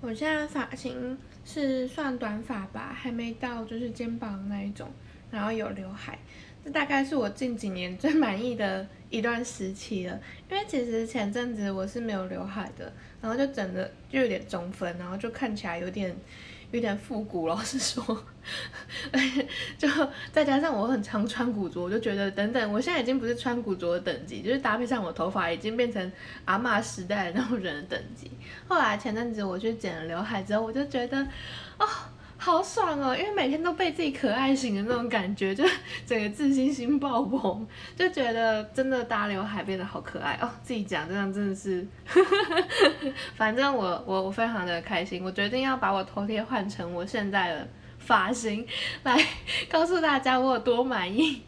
我现在发型是算短发吧，还没到就是肩膀那一种，然后有刘海，这大概是我近几年最满意的一段时期了。因为其实前阵子我是没有刘海的，然后就整的就有点中分，然后就看起来有点。有点复古，老实说，就再加上我很常穿古着，我就觉得等等，我现在已经不是穿古着的等级，就是搭配上我头发已经变成阿妈时代的那种人的等级。后来前阵子我去剪了刘海之后，我就觉得，哦。好爽哦，因为每天都被自己可爱型的那种感觉，就整个自信心爆棚，就觉得真的大刘海变得好可爱哦。自己讲这样真的是，反正我我我非常的开心，我决定要把我头贴换成我现在的发型，来告诉大家我有多满意。